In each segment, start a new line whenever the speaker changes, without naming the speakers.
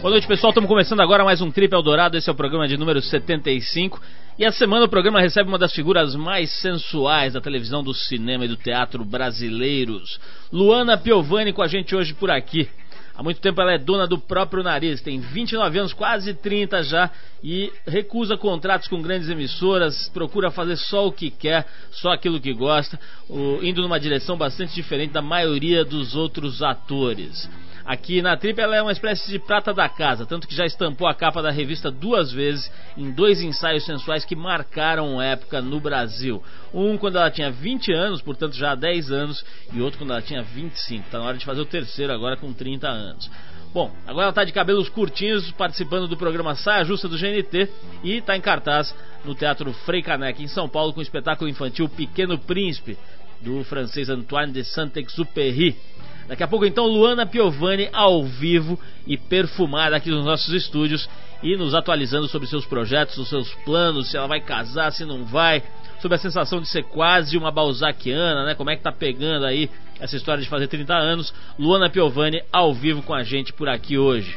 Boa noite, pessoal. Estamos começando agora mais um Trip Eldorado. Esse é o programa de número 75. E a semana o programa recebe uma das figuras mais sensuais da televisão, do cinema e do teatro brasileiros. Luana Piovani com a gente hoje por aqui. Há muito tempo ela é dona do próprio nariz, tem 29 anos, quase 30 já, e recusa contratos com grandes emissoras, procura fazer só o que quer, só aquilo que gosta, indo numa direção bastante diferente da maioria dos outros atores. Aqui na Trip ela é uma espécie de prata da casa, tanto que já estampou a capa da revista duas vezes em dois ensaios sensuais que marcaram época no Brasil. Um quando ela tinha 20 anos, portanto já há 10 anos, e outro quando ela tinha 25. Está na hora de fazer o terceiro agora com 30 anos. Bom, agora ela está de cabelos curtinhos, participando do programa Saia Justa do GNT e está em cartaz no Teatro Frei Caneca, em São Paulo, com o espetáculo infantil Pequeno Príncipe, do francês Antoine de Saint-Exupéry. Daqui a pouco então Luana Piovani ao vivo e perfumada aqui nos nossos estúdios e nos atualizando sobre seus projetos, os seus planos, se ela vai casar, se não vai, sobre a sensação de ser quase uma balzaquiana, né? Como é que tá pegando aí essa história de fazer 30 anos? Luana Piovani ao vivo com a gente por aqui hoje.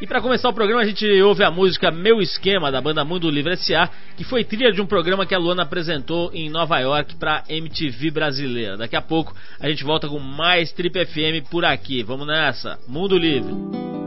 E para começar o programa, a gente ouve a música Meu Esquema, da banda Mundo Livre S.A., que foi trilha de um programa que a Luana apresentou em Nova York para MTV brasileira. Daqui a pouco a gente volta com mais Trip FM por aqui. Vamos nessa. Mundo Livre.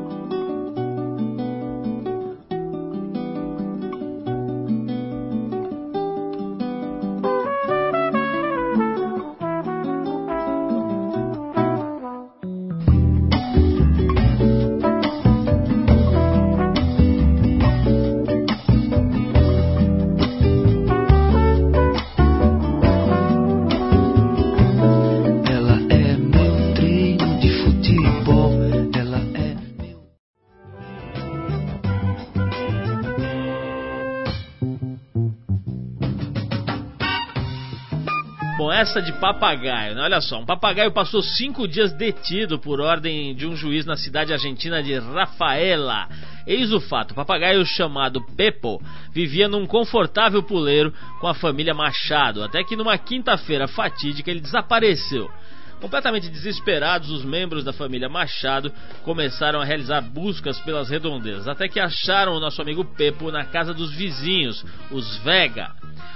Essa de papagaio, né? Olha só, um papagaio passou cinco dias detido por ordem de um juiz na cidade argentina de Rafaela. Eis o fato: o papagaio chamado Pepo vivia num confortável puleiro com a família Machado, até que numa quinta-feira fatídica ele desapareceu. Completamente desesperados, os membros da família Machado começaram a realizar buscas pelas redondezas, até que acharam o nosso amigo Pepo na casa dos vizinhos, os Vega.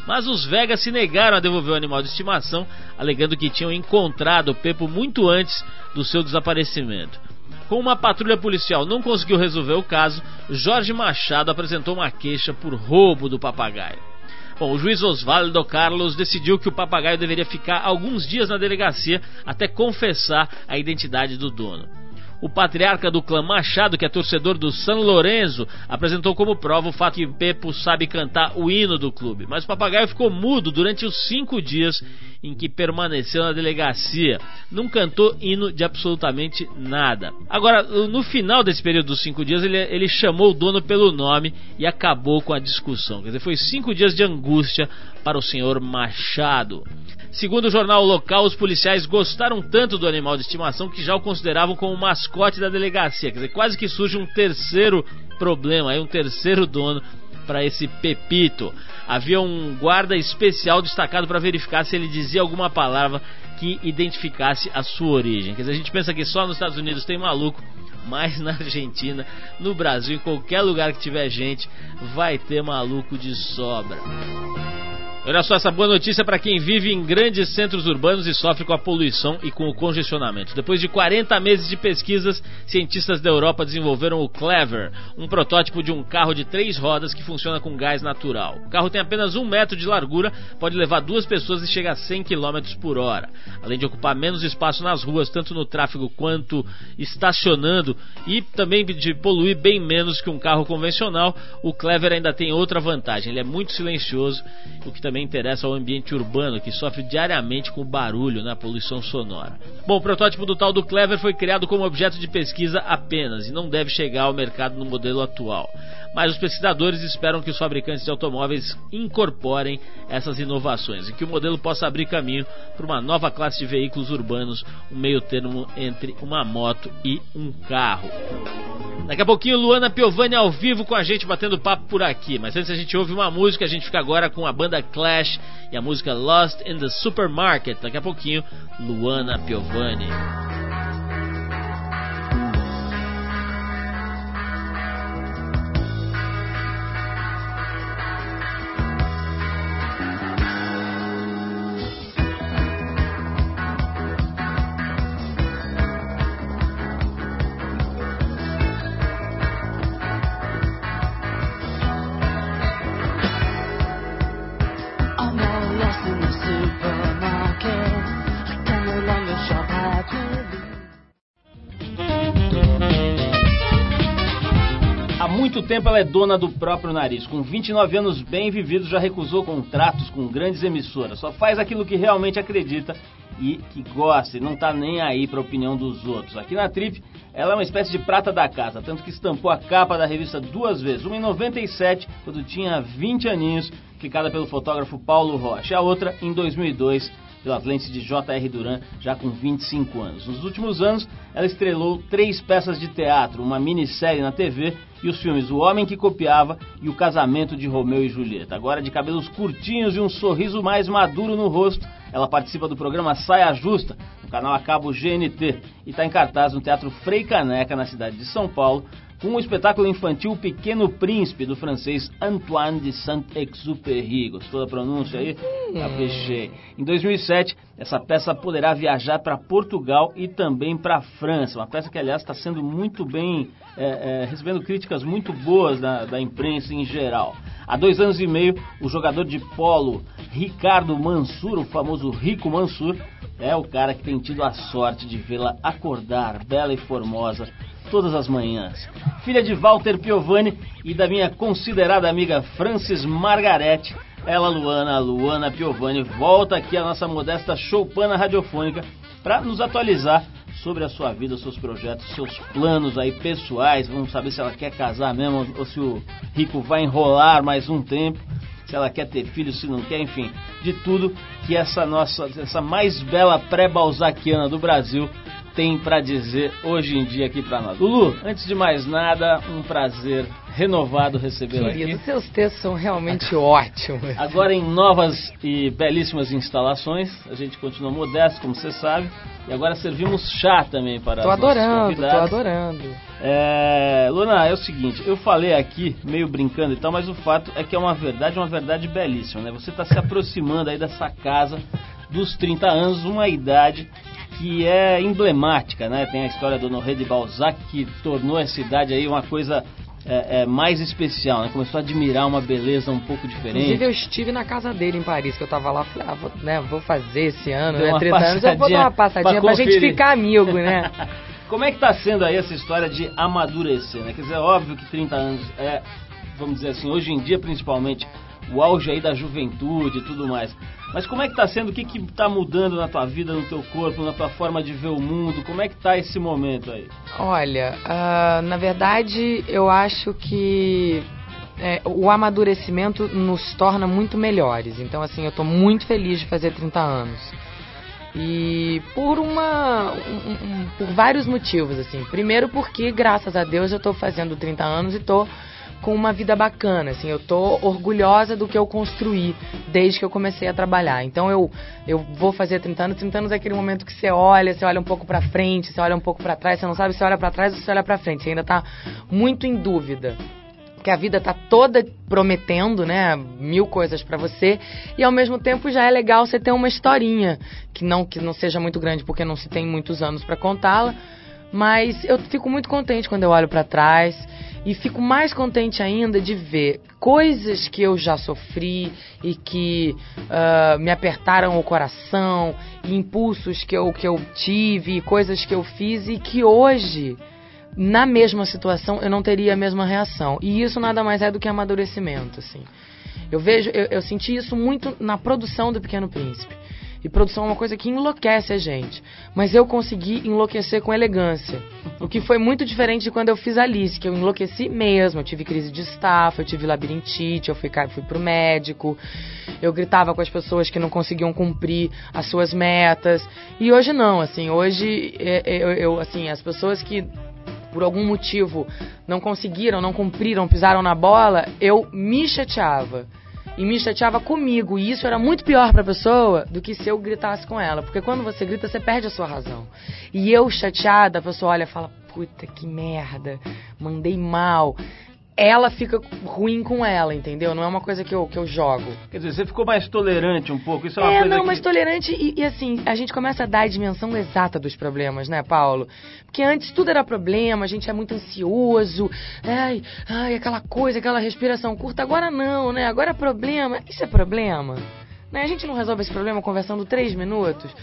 Mas os Vega se negaram a devolver o animal de estimação, alegando que tinham encontrado o Pepo muito antes do seu desaparecimento. Como uma patrulha policial não conseguiu resolver o caso, Jorge Machado apresentou uma queixa por roubo do papagaio. Bom, o juiz Osvaldo Carlos decidiu que o papagaio deveria ficar alguns dias na delegacia até confessar a identidade do dono. O patriarca do clã Machado, que é torcedor do San Lorenzo, apresentou como prova o fato que Pepo sabe cantar o hino do clube. Mas o papagaio ficou mudo durante os cinco dias em que permaneceu na delegacia. Não cantou hino de absolutamente nada. Agora, no final desse período dos cinco dias, ele, ele chamou o dono pelo nome e acabou com a discussão. Quer dizer, foi cinco dias de angústia para o senhor Machado. Segundo o jornal local, os policiais gostaram tanto do animal de estimação que já o consideravam como mascote da delegacia. Quer dizer, quase que surge um terceiro problema, aí um terceiro dono para esse Pepito. Havia um guarda especial destacado para verificar se ele dizia alguma palavra que identificasse a sua origem. Quer dizer, a gente pensa que só nos Estados Unidos tem maluco, mas na Argentina, no Brasil, em qualquer lugar que tiver gente, vai ter maluco de sobra. Olha só essa boa notícia para quem vive em grandes centros urbanos e sofre com a poluição e com o congestionamento. Depois de 40 meses de pesquisas, cientistas da Europa desenvolveram o Clever, um protótipo de um carro de três rodas que funciona com gás natural. O carro tem apenas um metro de largura, pode levar duas pessoas e chega a 100 km por hora. Além de ocupar menos espaço nas ruas, tanto no tráfego quanto estacionando, e também de poluir bem menos que um carro convencional, o Clever ainda tem outra vantagem. Ele é muito silencioso, o que também também interessa ao ambiente urbano, que sofre diariamente com o barulho, na poluição sonora. Bom, o protótipo do tal do Clever foi criado como objeto de pesquisa apenas e não deve chegar ao mercado no modelo atual. Mas os pesquisadores esperam que os fabricantes de automóveis incorporem essas inovações e que o modelo possa abrir caminho para uma nova classe de veículos urbanos, um meio termo entre uma moto e um carro. Daqui a pouquinho, Luana Piovani ao vivo com a gente batendo papo por aqui. Mas antes a gente ouve uma música, a gente fica agora com a banda Clash e a música Lost in the Supermarket. Daqui a pouquinho, Luana Piovani. Tempo ela é dona do próprio nariz. Com 29 anos bem vividos, já recusou contratos com grandes emissoras. Só faz aquilo que realmente acredita e que gosta e não tá nem aí para a opinião dos outros. Aqui na Trip, ela é uma espécie de prata da casa, tanto que estampou a capa da revista duas vezes, uma em 97, quando tinha 20 aninhos, clicada pelo fotógrafo Paulo Rocha, a outra em 2002, pelo Atlético de J.R. Duran, já com 25 anos. Nos últimos anos, ela estrelou três peças de teatro, uma minissérie na TV e os filmes O Homem que Copiava e O Casamento de Romeu e Julieta. Agora de cabelos curtinhos e um sorriso mais maduro no rosto, ela participa do programa Saia Justa, no canal a cabo GNT, e está em cartaz no Teatro Frei Caneca, na cidade de São Paulo, com o espetáculo infantil Pequeno Príncipe, do francês Antoine de Saint-Exupéry. Gostou da pronúncia aí? Caprichei. Em 2007, essa peça poderá viajar para Portugal e também para a França. Uma peça que, aliás, está sendo muito bem, é, é, recebendo críticas muito boas da, da imprensa em geral. Há dois anos e meio, o jogador de polo Ricardo Mansur, o famoso Rico Mansur, é o cara que tem tido a sorte de vê-la acordar bela e formosa todas as manhãs. Filha de Walter Piovani e da minha considerada amiga Francis Margarete, ela, Luana, Luana Piovani, volta aqui à nossa modesta choupana radiofônica para nos atualizar sobre a sua vida, seus projetos, seus planos aí pessoais. Vamos saber se ela quer casar mesmo ou se o Rico vai enrolar mais um tempo, se ela quer ter filhos, se não quer, enfim, de tudo que essa nossa, essa mais bela pré-balzaquiana do Brasil tem para dizer hoje em dia aqui para nós. Lulu, antes de mais nada, um prazer renovado recebê-la aqui.
Querido, seus textos são realmente ótimos.
Agora em novas e belíssimas instalações, a gente continua modesto, como você sabe, e agora servimos chá também para
tô adorando, Tô adorando,
é, Luna, é o seguinte, eu falei aqui, meio brincando e tal, mas o fato é que é uma verdade, uma verdade belíssima, né? Você está se aproximando aí dessa casa dos 30 anos, uma idade que é emblemática, né? Tem a história do Honoré de Balzac que tornou essa cidade aí uma coisa é, é, mais especial, né? Começou a admirar uma beleza um pouco diferente.
Inclusive eu estive na casa dele em Paris, que eu tava lá, falei, ah, vou, né, vou fazer esse ano, né, 30 anos, eu vou dar uma passadinha pra, pra gente ficar amigo, né?
Como é que tá sendo aí essa história de amadurecer, né? Quer dizer, é óbvio que 30 anos é, vamos dizer assim, hoje em dia principalmente, o auge aí da juventude e tudo mais. Mas como é que está sendo? O que está mudando na tua vida, no teu corpo, na tua forma de ver o mundo? Como é que está esse momento aí?
Olha, uh, na verdade, eu acho que é, o amadurecimento nos torna muito melhores. Então, assim, eu estou muito feliz de fazer 30 anos. E por uma. Um, um, por vários motivos, assim. Primeiro porque, graças a Deus, eu estou fazendo 30 anos e estou com uma vida bacana, assim, eu tô orgulhosa do que eu construí desde que eu comecei a trabalhar. Então eu eu vou fazer 30 anos, 30 anos é aquele momento que você olha, você olha um pouco para frente, você olha um pouco para trás, você não sabe se olha para trás ou se olha para frente, você ainda tá muito em dúvida. Porque a vida tá toda prometendo, né, mil coisas para você, e ao mesmo tempo já é legal você ter uma historinha que não que não seja muito grande porque não se tem muitos anos para contá-la, mas eu fico muito contente quando eu olho para trás e fico mais contente ainda de ver coisas que eu já sofri e que uh, me apertaram o coração, impulsos que eu, que eu tive, coisas que eu fiz e que hoje, na mesma situação, eu não teria a mesma reação. E isso nada mais é do que amadurecimento, assim. Eu vejo, eu, eu senti isso muito na produção do Pequeno Príncipe. E produção é uma coisa que enlouquece a gente. Mas eu consegui enlouquecer com elegância. O que foi muito diferente de quando eu fiz Alice, que eu enlouqueci mesmo. Eu tive crise de estafa, eu tive labirintite, eu fui, fui pro médico. Eu gritava com as pessoas que não conseguiam cumprir as suas metas. E hoje não, assim, hoje é, é, eu, eu assim, as pessoas que por algum motivo não conseguiram, não cumpriram, pisaram na bola, eu me chateava e me chateava comigo. E isso era muito pior para a pessoa do que se eu gritasse com ela. Porque quando você grita, você perde a sua razão. E eu chateada, a pessoa olha e fala: puta que merda, mandei mal ela fica ruim com ela, entendeu? Não é uma coisa que eu, que eu jogo.
Quer dizer, você ficou mais tolerante um pouco, isso é uma
é,
coisa
não,
que...
mais tolerante e, e, assim, a gente começa a dar a dimensão exata dos problemas, né, Paulo? Porque antes tudo era problema, a gente é muito ansioso, ai, ai, aquela coisa, aquela respiração curta, agora não, né? Agora é problema, isso é problema. Né? A gente não resolve esse problema conversando três minutos.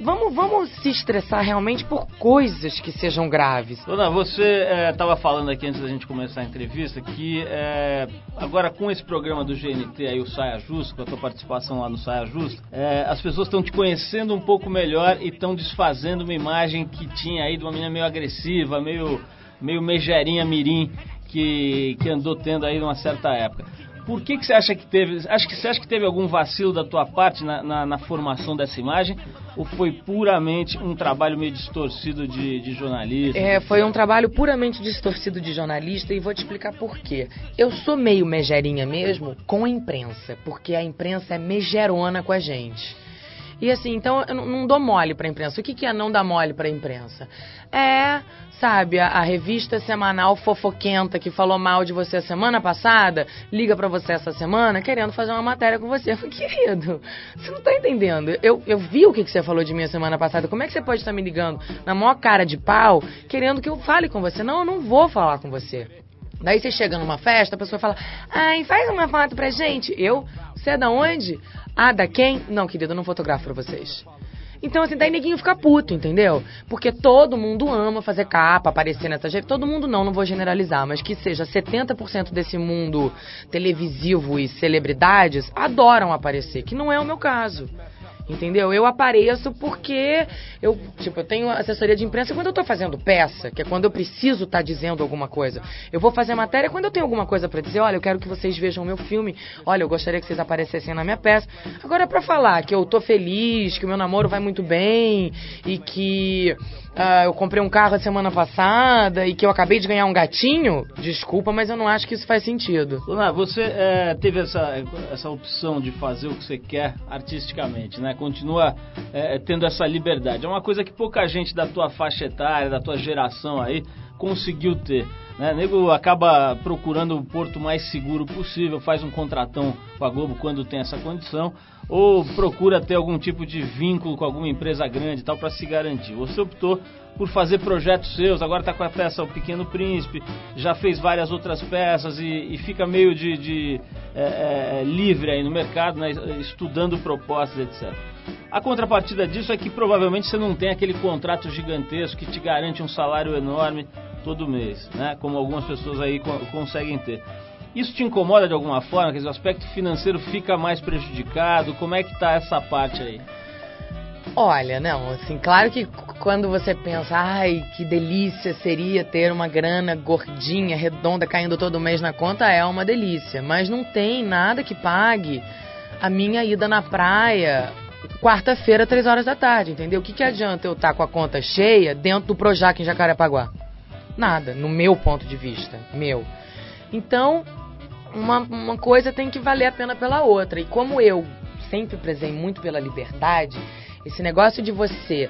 Vamos, vamos se estressar realmente por coisas que sejam graves.
Dona, você estava é, falando aqui antes da gente começar a entrevista que é, agora com esse programa do GNT aí, o Saia Justa, com a tua participação lá no Saia Justa, é, as pessoas estão te conhecendo um pouco melhor e estão desfazendo uma imagem que tinha aí de uma menina meio agressiva, meio, meio megerinha mirim que, que andou tendo aí numa certa época. Por que, que você acha que teve? Acho que você acha que teve algum vacilo da tua parte na, na, na formação dessa imagem? Ou foi puramente um trabalho meio distorcido de, de jornalista?
É, foi um trabalho puramente distorcido de jornalista e vou te explicar por quê. Eu sou meio megerinha mesmo com a imprensa, porque a imprensa é megerona com a gente. E assim, então eu não dou mole pra imprensa. O que, que é não dar mole pra imprensa? É, sabe, a, a, revista semanal fofoquenta que falou mal de você a semana passada, liga pra você essa semana querendo fazer uma matéria com você. Eu falei, querido, você não tá entendendo. Eu, eu vi o que, que você falou de mim a semana passada. Como é que você pode estar me ligando na maior cara de pau, querendo que eu fale com você? Não, eu não vou falar com você. Daí você chega numa festa, a pessoa fala, ai, faz uma foto pra gente. Eu, você é da onde? Ah, da quem? Não, querido, eu não fotografo pra vocês. Então, assim, daí neguinho fica puto, entendeu? Porque todo mundo ama fazer capa, aparecer nessa... Todo mundo não, não vou generalizar, mas que seja 70% desse mundo televisivo e celebridades adoram aparecer, que não é o meu caso. Entendeu? Eu apareço porque eu, tipo, eu tenho assessoria de imprensa quando eu tô fazendo peça, que é quando eu preciso estar tá dizendo alguma coisa. Eu vou fazer matéria quando eu tenho alguma coisa para dizer, olha, eu quero que vocês vejam o meu filme, olha, eu gostaria que vocês aparecessem na minha peça. Agora para falar que eu tô feliz, que o meu namoro vai muito bem e que uh, eu comprei um carro a semana passada e que eu acabei de ganhar um gatinho, desculpa, mas eu não acho que isso faz sentido.
Luna, você é, teve essa, essa opção de fazer o que você quer artisticamente, né? Continua é, tendo essa liberdade. É uma coisa que pouca gente da tua faixa etária, da tua geração aí, conseguiu ter. Né? Nego acaba procurando o porto mais seguro possível, faz um contratão com a Globo quando tem essa condição, ou procura ter algum tipo de vínculo com alguma empresa grande e tal para se garantir. Você optou por fazer projetos seus, agora está com a peça O Pequeno Príncipe, já fez várias outras peças e, e fica meio de, de é, é, livre aí no mercado, né? estudando propostas, etc. A contrapartida disso é que provavelmente você não tem aquele contrato gigantesco que te garante um salário enorme todo mês, né? Como algumas pessoas aí conseguem ter. Isso te incomoda de alguma forma? Quer dizer, o aspecto financeiro fica mais prejudicado? Como é que está essa parte aí?
Olha, não, assim, claro que quando você pensa, ai, que delícia seria ter uma grana gordinha, redonda, caindo todo mês na conta, é uma delícia. Mas não tem nada que pague a minha ida na praia quarta-feira, três horas da tarde, entendeu? O que, que adianta eu estar tá com a conta cheia dentro do Projac em Jacarepaguá? Nada, no meu ponto de vista, meu. Então, uma, uma coisa tem que valer a pena pela outra. E como eu sempre prezei muito pela liberdade, esse negócio de você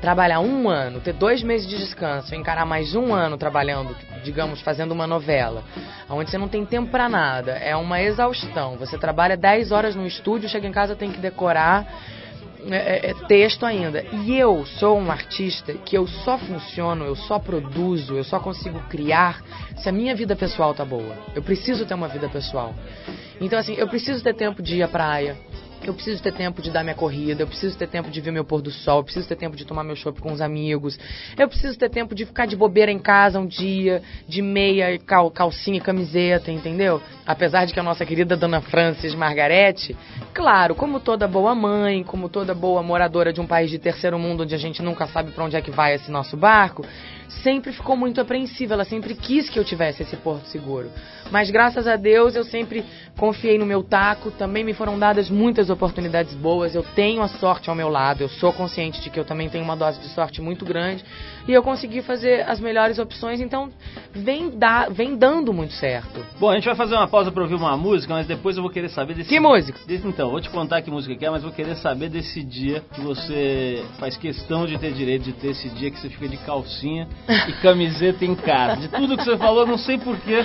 trabalhar um ano, ter dois meses de descanso, encarar mais um ano trabalhando, digamos, fazendo uma novela, onde você não tem tempo para nada, é uma exaustão. Você trabalha 10 horas no estúdio, chega em casa tem que decorar é, é, é, texto ainda. E eu sou um artista que eu só funciono, eu só produzo, eu só consigo criar se a minha vida pessoal tá boa. Eu preciso ter uma vida pessoal. Então, assim, eu preciso ter tempo de ir à praia, eu preciso ter tempo de dar minha corrida, eu preciso ter tempo de ver meu pôr do sol, eu preciso ter tempo de tomar meu chopp com os amigos, eu preciso ter tempo de ficar de bobeira em casa um dia, de meia, cal, calcinha e camiseta, entendeu? Apesar de que a nossa querida dona Francis Margarete, claro, como toda boa mãe, como toda boa moradora de um país de terceiro mundo onde a gente nunca sabe para onde é que vai esse nosso barco, sempre ficou muito apreensiva, ela sempre quis que eu tivesse esse porto seguro. Mas graças a Deus eu sempre confiei no meu taco, também me foram dadas muitas oportunidades boas, eu tenho a sorte ao meu lado, eu sou consciente de que eu também tenho uma dose de sorte muito grande e eu consegui fazer as melhores opções, então vem, da, vem dando muito certo.
Bom, a gente vai fazer uma pausa para ouvir uma música, mas depois eu vou querer saber desse.
Que música?
Desse, então, vou te contar que música que é, mas vou querer saber desse dia que você faz questão de ter direito de ter esse dia que você fica de calcinha e camiseta em casa. De tudo que você falou, não sei porquê,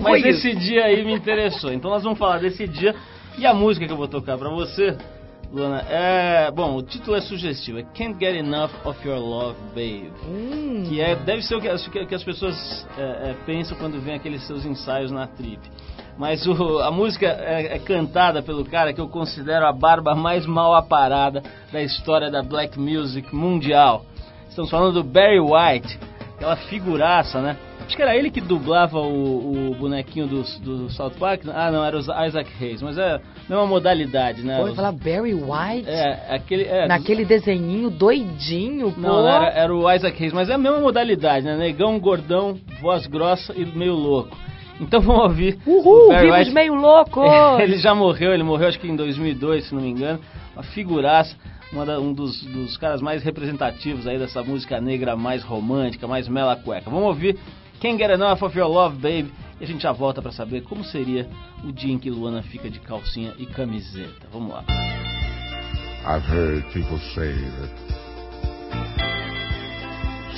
mas isso. esse dia aí me interessou. Então nós vamos falar desse dia e a música que eu vou tocar para você Luana, é. Bom, o título é sugestivo. É Can't Get Enough of Your Love, Babe. Hum. Que é, deve ser o que, as, que as pessoas é, é, pensam quando vêm aqueles seus ensaios na trip. Mas o, a música é, é, cantada pelo cara que eu considero a barba mais mal aparada da história da black music mundial. Estamos falando do Barry White, aquela figuraça, né? Acho que era ele que dublava o, o bonequinho do, do South Park. Ah, não, era o Isaac Hayes, mas é a mesma modalidade, né?
Pô, falar Barry White?
É, aquele... É,
Naquele desenhinho doidinho, pô.
Não, era, era o Isaac Hayes, mas é a mesma modalidade, né? Negão, gordão, voz grossa e meio louco. Então vamos ouvir.
Uhul, vimos White. meio louco!
ele já morreu, ele morreu acho que em 2002, se não me engano. Uma figuraça, da, um dos, dos caras mais representativos aí dessa música negra mais romântica, mais mela cueca. Vamos ouvir Can't Get Enough of Your Love, Baby. E a gente já volta para saber como seria o dia em que Luana fica de calcinha e camiseta. Vamos lá. I've heard people say that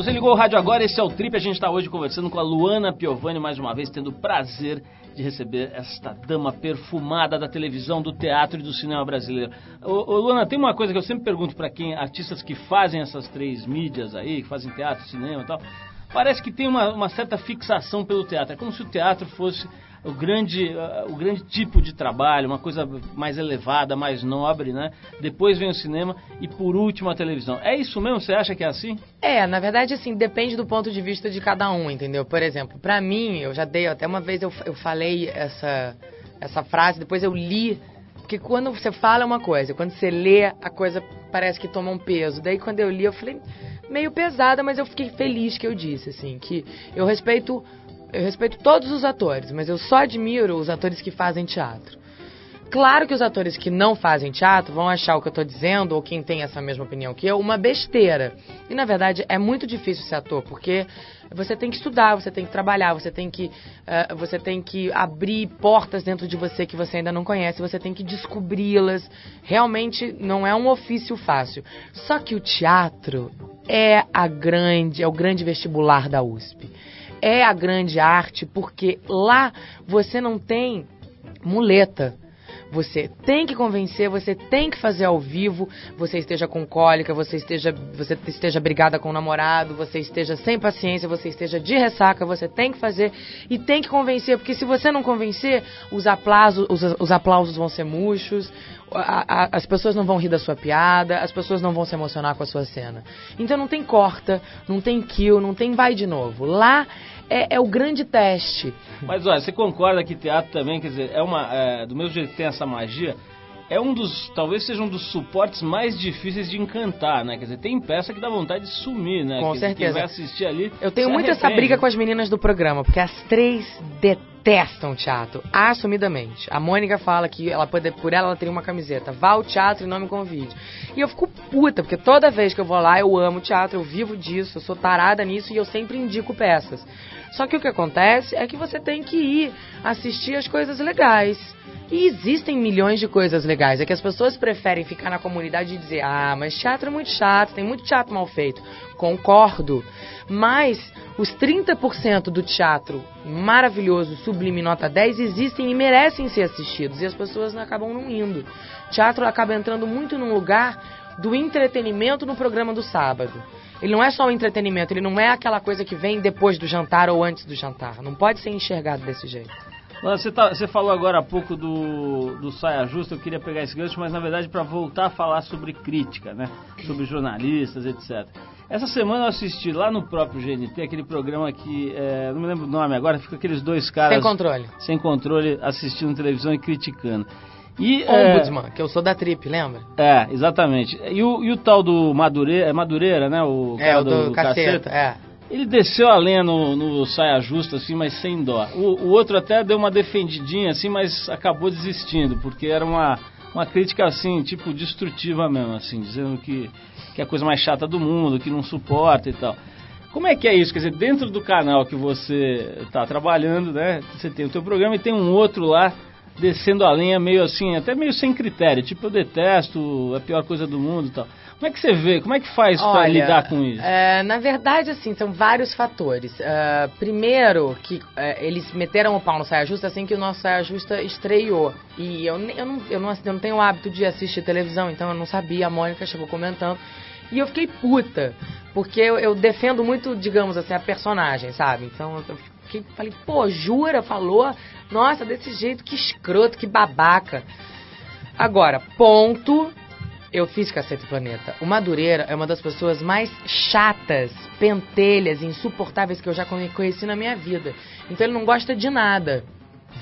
Você ligou o rádio agora, esse é o Trip. A gente está hoje conversando com a Luana Piovani, mais uma vez, tendo o prazer de receber esta dama perfumada da televisão, do teatro e do cinema brasileiro. Ô, ô Luana, tem uma coisa que eu sempre pergunto para quem, artistas que fazem essas três mídias aí, que fazem teatro, cinema e tal, parece que tem uma, uma certa fixação pelo teatro. É como se o teatro fosse o grande, o grande tipo de trabalho, uma coisa mais elevada, mais nobre, né? Depois vem o cinema e por último a televisão. É isso mesmo? Você acha que é assim?
É, na verdade, assim, depende do ponto de vista de cada um, entendeu? Por exemplo, para mim, eu já dei, até uma vez eu, eu falei essa, essa frase, depois eu li porque quando você fala é uma coisa, quando você lê, a coisa parece que toma um peso. Daí quando eu li, eu falei, meio pesada, mas eu fiquei feliz que eu disse, assim, que eu respeito eu respeito todos os atores, mas eu só admiro os atores que fazem teatro. Claro que os atores que não fazem teatro vão achar o que eu estou dizendo, ou quem tem essa mesma opinião que eu, uma besteira. E na verdade é muito difícil ser ator, porque você tem que estudar, você tem que trabalhar, você tem que, uh, você tem que abrir portas dentro de você que você ainda não conhece, você tem que descobri-las. Realmente não é um ofício fácil. Só que o teatro é a grande, é o grande vestibular da USP é a grande arte, porque lá você não tem muleta. Você tem que convencer, você tem que fazer ao vivo, você esteja com cólica, você esteja, você esteja brigada com o namorado, você esteja sem paciência, você esteja de ressaca, você tem que fazer e tem que convencer, porque se você não convencer, os aplausos, os, os aplausos vão ser murchos, a, a, as pessoas não vão rir da sua piada, as pessoas não vão se emocionar com a sua cena. Então não tem corta, não tem kill, não tem vai de novo. Lá é, é, o grande teste.
Mas olha, você concorda que teatro também, quer dizer, é uma. É, do mesmo jeito que tem essa magia, é um dos, talvez seja um dos suportes mais difíceis de encantar, né? Quer dizer, tem peça que dá vontade de sumir, né?
Com Quer certeza.
Quem vai assistir ali.
Eu tenho muito essa briga com as meninas do programa, porque as três detestam teatro, assumidamente. A Mônica fala que ela pode, por ela ela teria uma camiseta. Vá ao teatro e não me convide. E eu fico puta, porque toda vez que eu vou lá, eu amo teatro, eu vivo disso, eu sou tarada nisso e eu sempre indico peças. Só que o que acontece é que você tem que ir assistir as coisas legais. E existem milhões de coisas legais. É que as pessoas preferem ficar na comunidade e dizer: ah, mas teatro é muito chato, tem muito teatro mal feito. Concordo. Mas os 30% do teatro maravilhoso, sublime, nota 10 existem e merecem ser assistidos. E as pessoas acabam não indo. Teatro acaba entrando muito num lugar do entretenimento no programa do sábado. Ele não é só um entretenimento, ele não é aquela coisa que vem depois do jantar ou antes do jantar. Não pode ser enxergado desse jeito.
Você, tá, você falou agora há pouco do, do Saia Justa, eu queria pegar esse gancho, mas na verdade para voltar a falar sobre crítica, né? Sobre jornalistas, etc. Essa semana eu assisti lá no próprio GNT aquele programa que, é, não me lembro o nome agora, fica aqueles dois caras...
Sem controle.
Sem controle, assistindo televisão e criticando.
E, Ombudsman, é, que eu sou da Trip, lembra?
É, exatamente. E o, e o tal do Madureira, é Madureira, né?
O é, o do, do caceta, caceta, é.
Ele desceu a lenha no, no saia justa, assim, mas sem dó. O, o outro até deu uma defendidinha, assim, mas acabou desistindo, porque era uma, uma crítica, assim, tipo, destrutiva mesmo, assim, dizendo que, que é a coisa mais chata do mundo, que não suporta e tal. Como é que é isso? Quer dizer, dentro do canal que você está trabalhando, né? Você tem o teu programa e tem um outro lá descendo a linha meio assim, até meio sem critério, tipo eu detesto, a pior coisa do mundo e tal. Como é que você vê? Como é que faz para lidar com isso?
É, na verdade, assim, são vários fatores. Uh, primeiro, que uh, eles meteram o pau no Saia Justa assim que o nosso Saia Justa estreou. E eu, eu, não, eu, não, eu não tenho o hábito de assistir televisão, então eu não sabia. A Mônica chegou comentando. E eu fiquei puta, porque eu, eu defendo muito, digamos assim, a personagem, sabe? Então eu fiquei, falei, pô, jura, falou? Nossa, desse jeito, que escroto, que babaca. Agora, ponto eu fiz Cacete Planeta. O Madureira é uma das pessoas mais chatas, pentelhas, insuportáveis que eu já conheci na minha vida. Então ele não gosta de nada.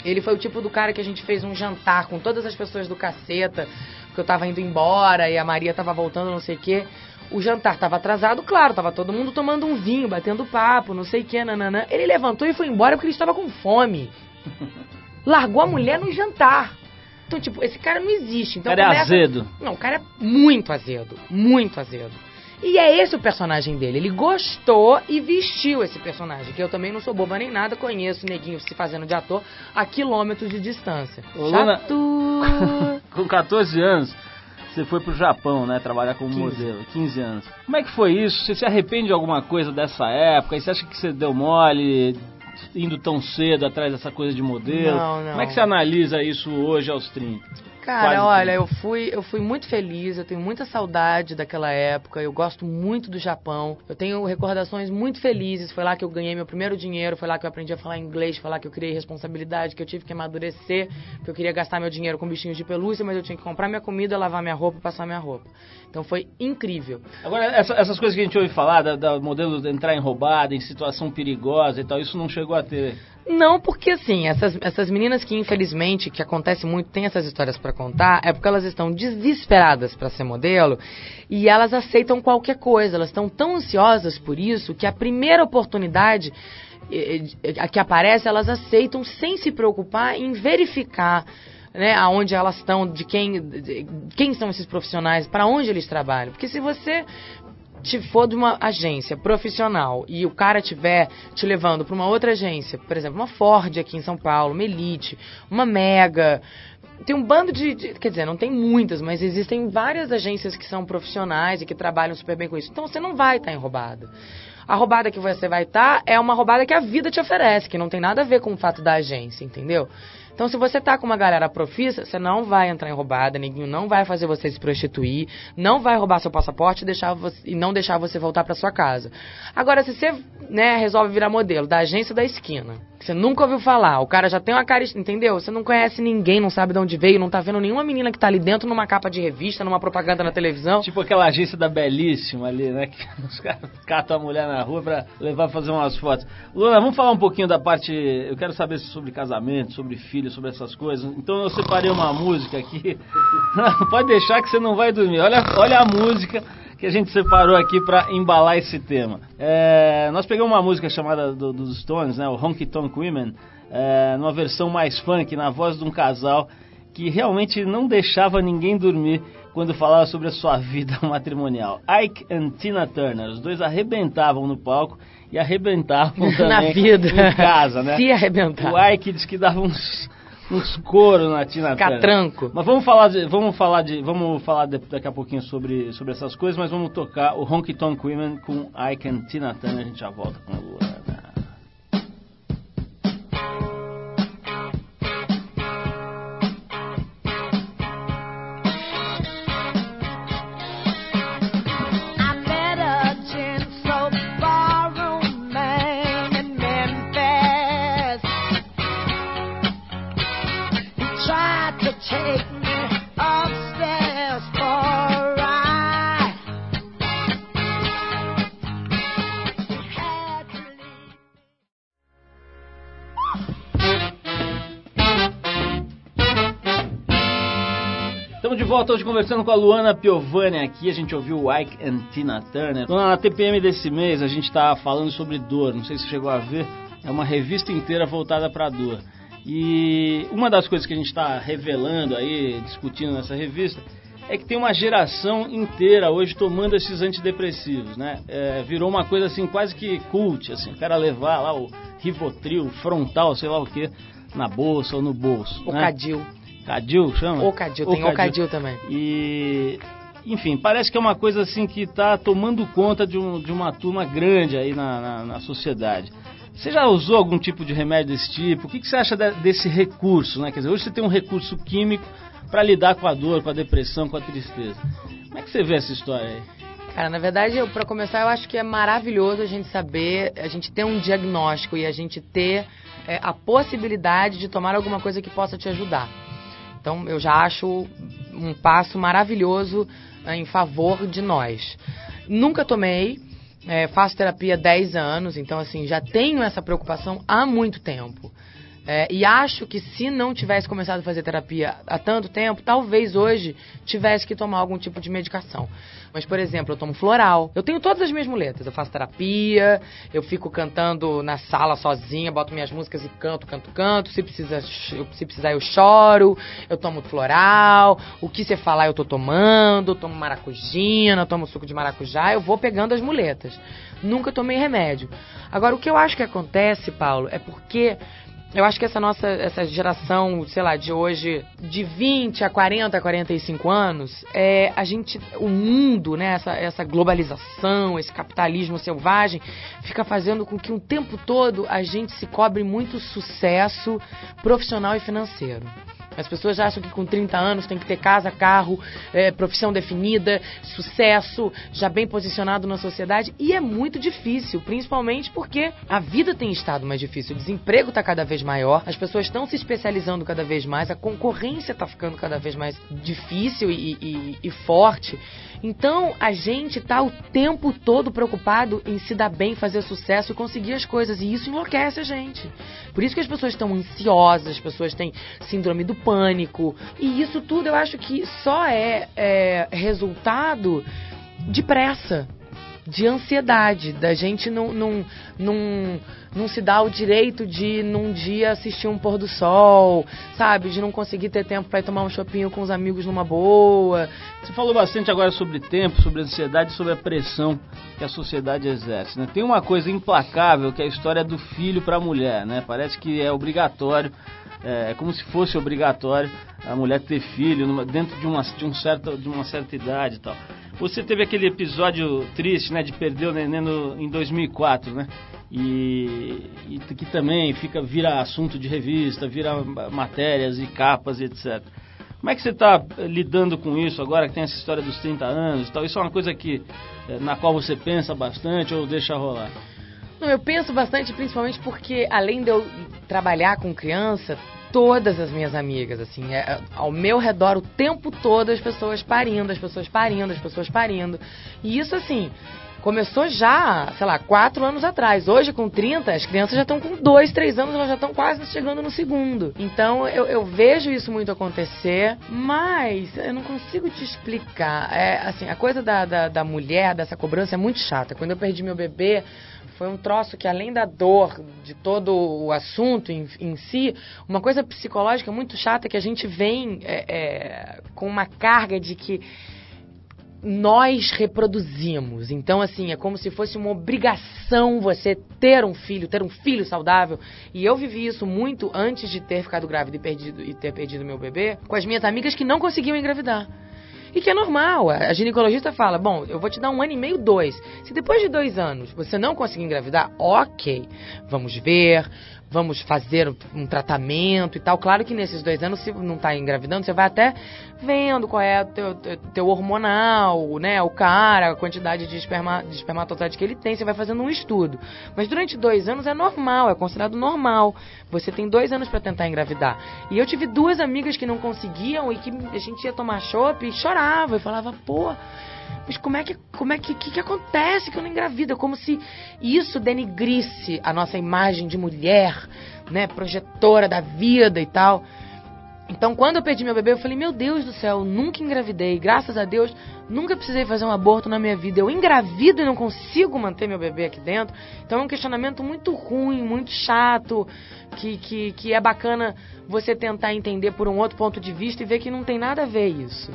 Ele foi o tipo do cara que a gente fez um jantar com todas as pessoas do caceta, porque eu tava indo embora e a Maria tava voltando, não sei o quê. O jantar tava atrasado, claro, tava todo mundo tomando um vinho, batendo papo, não sei o quê, nananã. Ele levantou e foi embora porque ele estava com fome. Largou a mulher no jantar. Então, tipo, esse cara não existe. Então,
o cara começa... é azedo.
Não, o cara é muito azedo. Muito azedo. E é esse o personagem dele. Ele gostou e vestiu esse personagem. Que eu também não sou boba nem nada, conheço o neguinho se fazendo de ator a quilômetros de distância.
Ô, Chato! Luna, com 14 anos, você foi pro Japão, né? Trabalhar como 15. modelo. 15 anos. Como é que foi isso? Você se arrepende de alguma coisa dessa época? E você acha que você deu mole? Indo tão cedo atrás dessa coisa de modelo?
Não, não.
Como é que você analisa isso hoje aos 30?
Cara, Quase olha, eu fui, eu fui muito feliz, eu tenho muita saudade daquela época, eu gosto muito do Japão, eu tenho recordações muito felizes, foi lá que eu ganhei meu primeiro dinheiro, foi lá que eu aprendi a falar inglês, foi lá que eu criei responsabilidade, que eu tive que amadurecer, que eu queria gastar meu dinheiro com bichinhos de pelúcia, mas eu tinha que comprar minha comida, lavar minha roupa, passar minha roupa. Então foi incrível.
Agora, essa, essas coisas que a gente ouve falar, da, da modelo entrar em roubada, em situação perigosa e tal, isso não chegou a ter
não, porque assim, essas, essas meninas que infelizmente, que acontece muito, tem essas histórias para contar, é porque elas estão desesperadas para ser modelo e elas aceitam qualquer coisa. Elas estão tão ansiosas por isso que a primeira oportunidade a que aparece, elas aceitam sem se preocupar em verificar né, aonde elas estão, de quem, de quem são esses profissionais, para onde eles trabalham. Porque se você te for de uma agência profissional e o cara tiver te levando para uma outra agência, por exemplo, uma Ford aqui em São Paulo, uma Elite, uma Mega, tem um bando de, de, quer dizer, não tem muitas, mas existem várias agências que são profissionais e que trabalham super bem com isso. Então você não vai estar tá em roubada. A roubada que você vai estar tá é uma roubada que a vida te oferece, que não tem nada a ver com o fato da agência, entendeu? Então, se você tá com uma galera profissa, você não vai entrar em roubada, ninguém não vai fazer você se prostituir, não vai roubar seu passaporte e, deixar você, e não deixar você voltar para sua casa. Agora, se você né, resolve virar modelo da agência da esquina, você nunca ouviu falar, o cara já tem uma cara, entendeu? Você não conhece ninguém, não sabe de onde veio, não tá vendo nenhuma menina que tá ali dentro numa capa de revista, numa propaganda na televisão.
Tipo aquela agência da Belíssima ali, né? Que os caras catam a mulher na rua pra levar fazer umas fotos. Luna, vamos falar um pouquinho da parte. Eu quero saber sobre casamento, sobre filho, sobre essas coisas. Então eu separei uma música aqui. Pode deixar que você não vai dormir. Olha, olha a música que a gente separou aqui para embalar esse tema. É, nós pegamos uma música chamada do, dos Stones, né, o Honky Tonk Women, é, numa versão mais funk, na voz de um casal que realmente não deixava ninguém dormir quando falava sobre a sua vida matrimonial. Ike e Tina Turner, os dois arrebentavam no palco e arrebentavam também
na vida.
em casa, né?
Se arrebentavam.
O Ike diz que dava uns uns coros na Tina
Catranco.
Mas vamos falar de, vamos falar de, vamos falar de, daqui a pouquinho sobre, sobre essas coisas, mas vamos tocar o Honky Tonk Women com Ike and Tina Turner, a gente já volta com a Lua. Volta hoje conversando com a Luana Piovani aqui. A gente ouviu o Ike and Tina Turner. Na TPM desse mês a gente está falando sobre dor. Não sei se você chegou a ver. É uma revista inteira voltada para dor. E uma das coisas que a gente está revelando aí, discutindo nessa revista, é que tem uma geração inteira hoje tomando esses antidepressivos, né? É, virou uma coisa assim quase que cult, assim, o cara levar lá o Rivotril, frontal, sei lá o que, na bolsa ou no bolso.
O
né?
Cadil.
Cadil chama?
O Cadil, tem o Cadil também.
E enfim, parece que é uma coisa assim que está tomando conta de, um, de, uma turma grande aí na, na, na, sociedade. Você já usou algum tipo de remédio desse tipo? O que, que você acha de, desse recurso? Né? Quer dizer, hoje você tem um recurso químico para lidar com a dor, com a depressão, com a tristeza. Como é que você vê essa história aí?
Cara, na verdade, para começar, eu acho que é maravilhoso a gente saber, a gente ter um diagnóstico e a gente ter é, a possibilidade de tomar alguma coisa que possa te ajudar. Então, eu já acho um passo maravilhoso é, em favor de nós. Nunca tomei, é, faço terapia há 10 anos, então, assim, já tenho essa preocupação há muito tempo. É, e acho que se não tivesse começado a fazer terapia há tanto tempo, talvez hoje tivesse que tomar algum tipo de medicação. Mas, por exemplo, eu tomo floral. Eu tenho todas as minhas muletas. Eu faço terapia, eu fico cantando na sala sozinha, boto minhas músicas e canto, canto, canto. Se, precisa, se precisar, eu choro. Eu tomo floral. O que você falar, eu tô tomando. Eu tomo maracujina, tomo suco de maracujá. Eu vou pegando as muletas. Nunca tomei remédio. Agora, o que eu acho que acontece, Paulo, é porque eu acho que essa nossa essa geração, sei lá, de hoje, de 20 a 40, 45 anos, é, a gente, o mundo, né, essa, essa globalização, esse capitalismo selvagem, fica fazendo com que o tempo todo a gente se cobre muito sucesso profissional e financeiro. As pessoas acham que com 30 anos tem que ter casa, carro, é, profissão definida, sucesso, já bem posicionado na sociedade. E é muito difícil, principalmente porque a vida tem estado mais difícil. O desemprego está cada vez maior, as pessoas estão se especializando cada vez mais, a concorrência está ficando cada vez mais difícil e, e, e forte. Então a gente está o tempo todo preocupado em se dar bem, fazer sucesso e conseguir as coisas. E isso enlouquece a gente. Por isso que as pessoas estão ansiosas, as pessoas têm síndrome do pânico. E isso tudo eu acho que só é, é resultado de pressa de ansiedade, da gente não, não, não, não se dar o direito de num dia assistir um pôr do sol, sabe? De não conseguir ter tempo para tomar um chopinho com os amigos numa boa.
Você falou bastante agora sobre tempo, sobre ansiedade, sobre a pressão que a sociedade exerce. Né? Tem uma coisa implacável que é a história do filho para a mulher, né? Parece que é obrigatório é, é, como se fosse obrigatório a mulher ter filho dentro de uma, de, um certo, de uma certa idade e tal. Você teve aquele episódio triste, né, de perder o neném no, em 2004, né? E, e, que também fica vira assunto de revista, vira matérias e capas e etc. Como é que você está lidando com isso agora que tem essa história dos 30 anos e tal? Isso é uma coisa que é, na qual você pensa bastante ou deixa rolar?
Não, eu penso bastante, principalmente porque além de eu trabalhar com criança, todas as minhas amigas, assim, é, ao meu redor o tempo todo as pessoas parindo, as pessoas parindo, as pessoas parindo. E isso, assim, começou já, sei lá, quatro anos atrás. Hoje, com 30, as crianças já estão com dois, três anos, elas já estão quase chegando no segundo. Então, eu, eu, vejo isso muito acontecer, mas eu não consigo te explicar. É, assim, a coisa da, da, da mulher, dessa cobrança, é muito chata. Quando eu perdi meu bebê, foi um troço que, além da dor de todo o assunto em, em si, uma coisa psicológica muito chata que a gente vem é, é, com uma carga de que nós reproduzimos. Então, assim, é como se fosse uma obrigação você ter um filho, ter um filho saudável. E eu vivi isso muito antes de ter ficado grávida e, perdido, e ter perdido meu bebê, com as minhas amigas que não conseguiam engravidar. E que é normal. A ginecologista fala: bom, eu vou te dar um ano e meio, dois. Se depois de dois anos você não conseguir engravidar, ok, vamos ver, vamos fazer um tratamento e tal. Claro que nesses dois anos, se não está engravidando, você vai até vendo qual é o teu, teu, hormonal, né? O cara, a quantidade de, esperma, de espermatozoide que ele tem, você vai fazendo um estudo. Mas durante dois anos é normal, é considerado normal. Você tem dois anos para tentar engravidar. E eu tive duas amigas que não conseguiam e que a gente ia tomar chopp e chorava e falava, pô mas como é que como é que, que, que acontece que eu não engravido? É como se isso denigrisse a nossa imagem de mulher, né, projetora da vida e tal. Então, quando eu perdi meu bebê, eu falei: Meu Deus do céu, nunca engravidei. Graças a Deus, nunca precisei fazer um aborto na minha vida. Eu engravido e não consigo manter meu bebê aqui dentro. Então, é um questionamento muito ruim, muito chato, que, que, que é bacana você tentar entender por um outro ponto de vista e ver que não tem nada a ver isso.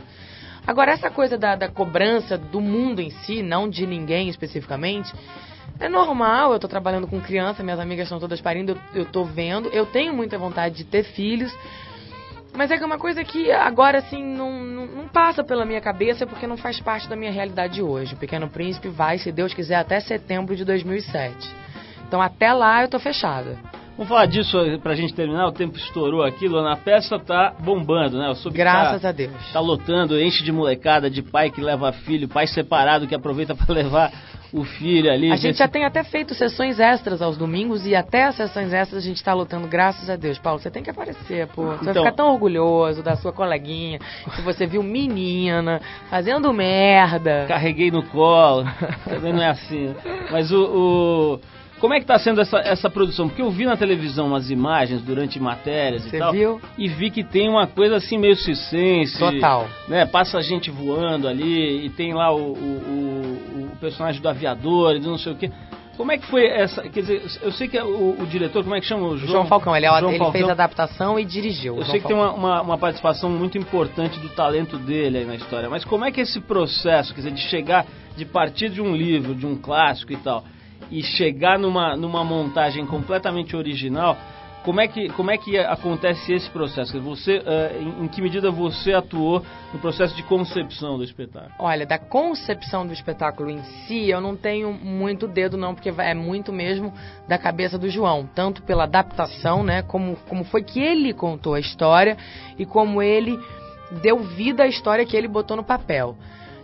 Agora, essa coisa da, da cobrança do mundo em si, não de ninguém especificamente, é normal. Eu tô trabalhando com criança, minhas amigas estão todas parindo, eu, eu tô vendo. Eu tenho muita vontade de ter filhos. Mas é que é uma coisa que agora, assim, não, não, não, passa pela minha cabeça porque não faz parte da minha realidade hoje. O Pequeno Príncipe vai, se Deus quiser, até setembro de 2007. Então até lá eu tô fechada.
Vamos falar disso pra gente terminar, o tempo estourou aqui, Luana. A peça tá bombando, né? Eu
soube Graças
tá,
a Deus.
Tá lotando, enche de molecada, de pai que leva filho, pai separado que aproveita para levar o filho ali.
A gente já tem até feito sessões extras aos domingos e até as sessões extras a gente tá lotando, graças a Deus. Paulo, você tem que aparecer, pô. Você então... vai ficar tão orgulhoso da sua coleguinha que você viu menina fazendo merda.
Carreguei no colo. Também não é assim. Mas o... o como é que está sendo essa, essa produção? Porque eu vi na televisão umas imagens durante matérias
Você
e tal.
viu?
E vi que tem uma coisa assim meio circense.
Total.
Né? Passa gente voando ali e tem lá o, o, o, o personagem do aviador e não sei o quê. Como é que foi essa? Quer dizer, eu sei que é o, o diretor, como é que chama? O
João, João Falcão, ele, é João ele Falcão. fez a adaptação e dirigiu.
Eu sei que Falcão. tem uma, uma, uma, participação muito importante do talento dele aí na história, mas como é que é esse processo, quer dizer, de chegar, de partir de um livro, de um clássico e tal, e chegar numa, numa montagem completamente original, como é que, como é que acontece esse processo? Você, uh, em, em, que medida você atuou no processo de concepção do espetáculo?
Olha, da concepção do espetáculo em si, eu não tenho muito dedo não, porque é muito mesmo da cabeça do João, tanto pela adaptação, né, como, como foi que ele contou a história e como ele deu vida à história que ele botou no papel.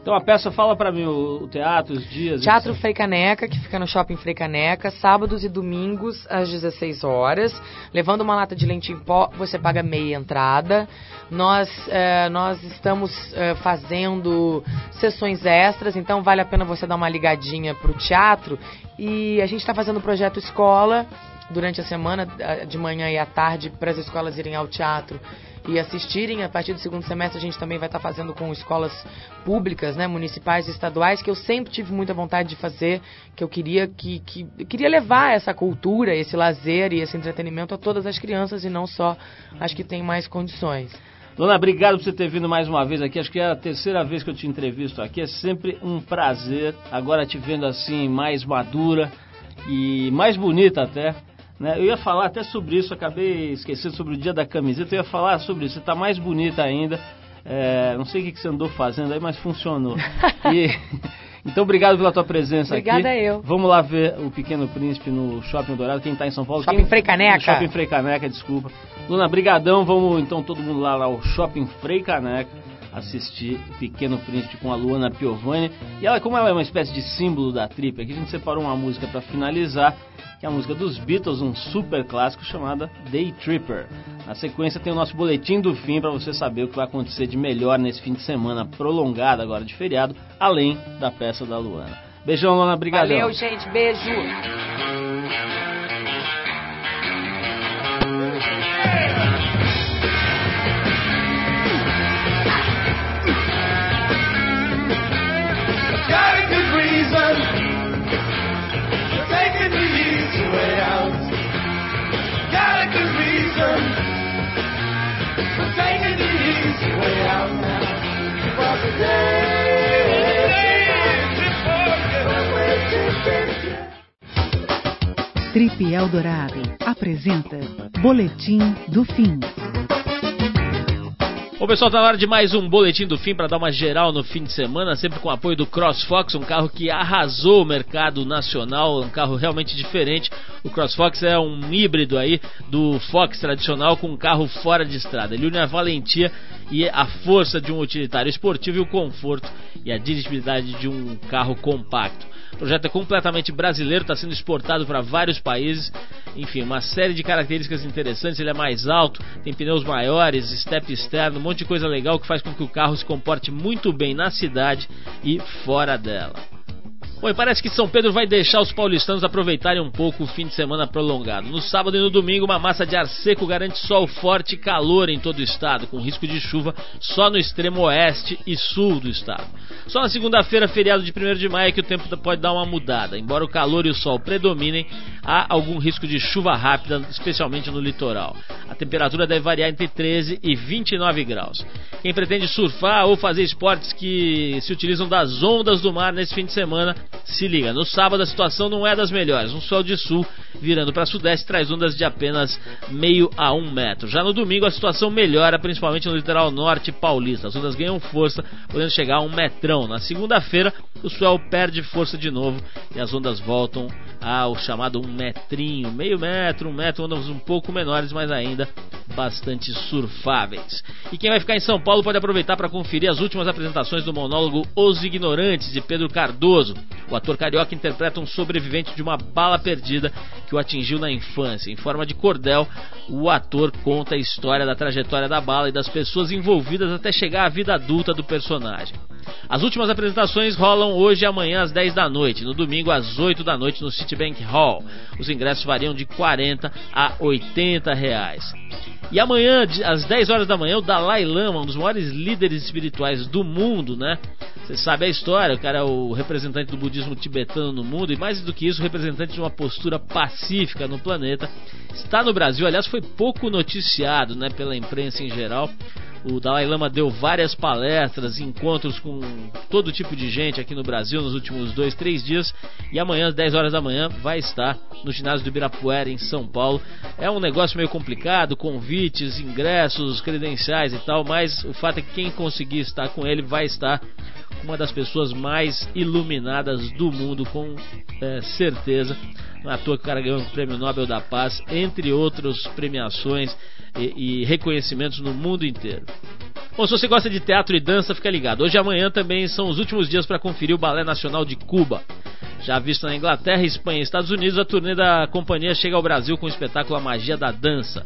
Então a peça fala para mim o, teatro, os dias.
Teatro Frei Caneca, que fica no Shopping Frei Caneca, sábados e domingos às 16 horas. Levando uma lata de leite em pó, você paga meia entrada. Nós, eh, nós estamos eh, fazendo sessões extras, então vale a pena você dar uma ligadinha pro teatro. E a gente está fazendo o projeto escola durante a semana, de manhã e à tarde, para as escolas irem ao teatro e assistirem. A partir do segundo semestre a gente também vai estar fazendo com escolas públicas, né, municipais e estaduais, que eu sempre tive muita vontade de fazer, que eu queria que, que queria levar essa cultura, esse lazer e esse entretenimento a todas as crianças e não só as que têm mais condições.
Dona, obrigado por você ter vindo mais uma vez aqui. Acho que é a terceira vez que eu te entrevisto aqui. É sempre um prazer. Agora te vendo assim, mais madura e mais bonita até. Né? Eu ia falar até sobre isso, acabei esquecendo sobre o dia da camiseta. Eu ia falar sobre isso. Você está mais bonita ainda. É, não sei o que você andou fazendo aí, mas funcionou. E, então, obrigado pela tua presença
Obrigada
aqui.
Obrigada eu.
Vamos lá ver o Pequeno Príncipe no Shopping Dourado. Quem está em São Paulo?
Shopping Frei Caneca.
Shopping Frei Caneca, desculpa. Luna, brigadão. Vamos então todo mundo lá, lá ao Shopping Frei Caneca assistir Pequeno Príncipe com a Luana Piovani. E ela, como ela é uma espécie de símbolo da trip, aqui a gente separou uma música para finalizar, que é a música dos Beatles, um super clássico chamada Day Tripper. Na sequência tem o nosso boletim do fim para você saber o que vai acontecer de melhor nesse fim de semana prolongado agora de feriado, além da peça da Luana. Beijão, Luana, obrigado.
Valeu, gente, beijo.
Trip Eldorado apresenta Boletim do Fim.
Bom, pessoal, tá na hora de mais um boletim do fim para dar uma geral no fim de semana, sempre com o apoio do CrossFox, um carro que arrasou o mercado nacional, um carro realmente diferente. O CrossFox é um híbrido aí do Fox tradicional com um carro fora de estrada. Ele une a valentia e a força de um utilitário esportivo e o conforto e a dirigibilidade de um carro compacto. O projeto é completamente brasileiro, está sendo exportado para vários países. Enfim, uma série de características interessantes. Ele é mais alto, tem pneus maiores, step externo, monte de coisa legal que faz com que o carro se comporte muito bem na cidade e fora dela.
Bom, e parece que São Pedro vai deixar os paulistanos aproveitarem um pouco o fim de semana prolongado. No sábado e no domingo, uma massa de ar seco garante sol forte e calor em todo o estado, com risco de chuva só no extremo oeste e sul do estado. Só na segunda-feira, feriado de 1 de maio, que o tempo pode dar uma mudada. Embora o calor e o sol predominem, há algum risco de chuva rápida, especialmente no litoral. A temperatura deve variar entre 13 e 29 graus. Quem pretende surfar ou fazer esportes que se utilizam das ondas do mar nesse fim de semana se liga, no sábado a situação não é das melhores. Um sol de sul virando para sudeste traz ondas de apenas meio a um metro. Já no domingo a situação melhora, principalmente no litoral norte paulista. As ondas ganham força, podendo chegar a um metrão. Na segunda-feira o sol perde força de novo e as ondas voltam ao chamado um metrinho, meio metro, um metro, ondas um pouco menores, mas ainda bastante surfáveis. E quem vai ficar em São Paulo pode aproveitar para conferir as últimas apresentações do monólogo Os Ignorantes de Pedro Cardoso. O ator carioca interpreta um sobrevivente de uma bala perdida que o atingiu na infância. Em forma de cordel, o ator conta a história da trajetória da bala e das pessoas envolvidas até chegar à vida adulta do personagem. As últimas apresentações rolam hoje e amanhã às 10 da noite, no domingo às 8 da noite no Citibank Hall. Os ingressos variam de 40 a 80 reais. E amanhã, às 10 horas da manhã, o Dalai Lama, um dos maiores líderes espirituais do mundo, né? Você sabe a história, o cara é o representante do budismo tibetano no mundo e mais do que isso, representante de uma postura pacífica no planeta. Está no Brasil, aliás, foi pouco noticiado, né, pela imprensa em geral. O Dalai Lama deu várias palestras, encontros com todo tipo de gente aqui no Brasil nos últimos dois, três dias. E amanhã, às 10 horas da manhã, vai estar no ginásio do Ibirapuera, em São Paulo. É um negócio meio complicado, convites, ingressos, credenciais e tal, mas o fato é que quem conseguir estar com ele vai estar uma das pessoas mais iluminadas do mundo, com é, certeza. Não é toa que o cara ganhou o Prêmio Nobel da Paz, entre outras premiações e, e reconhecimentos no mundo inteiro. Bom, se você gosta de teatro e dança, fica ligado. Hoje e amanhã também são os últimos dias para conferir o Balé Nacional de Cuba. Já visto na Inglaterra, Espanha e Estados Unidos, a turnê da companhia chega ao Brasil com o espetáculo A Magia da Dança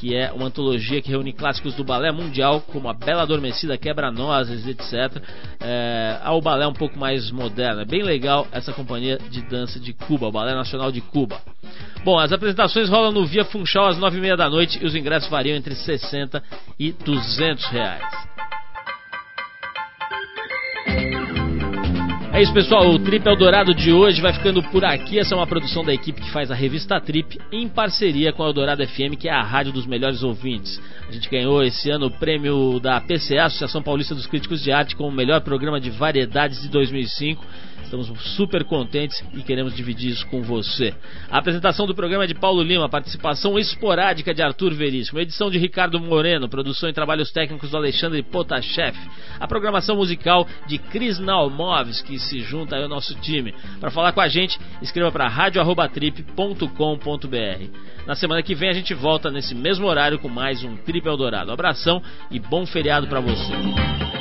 que é uma antologia que reúne clássicos do balé mundial, como a Bela Adormecida, Quebra-Nozes, etc., é, ao balé um pouco mais moderno. É bem legal essa companhia de dança de Cuba, o Balé Nacional de Cuba. Bom, as apresentações rolam no Via Funchal às nove e meia da noite e os ingressos variam entre 60 e 200 reais. É isso, pessoal. O Trip Eldorado de hoje vai ficando por aqui. Essa é uma produção da equipe que faz a revista Trip em parceria com a Eldorado FM, que é a rádio dos melhores ouvintes. A gente ganhou esse ano o prêmio da PCA, Associação Paulista dos Críticos de Arte, como o melhor programa de variedades de 2005. Estamos super contentes e queremos dividir isso com você. A apresentação do programa é de Paulo Lima, participação esporádica de Arthur Veríssimo, edição de Ricardo Moreno, produção e trabalhos técnicos do Alexandre Potashev, a programação musical de Cris Nalmoves, que se junta ao nosso time. Para falar com a gente, escreva para radioarrobatrip.com.br. Na semana que vem a gente volta nesse mesmo horário com mais um Trip Eldorado. Abração e bom feriado para você.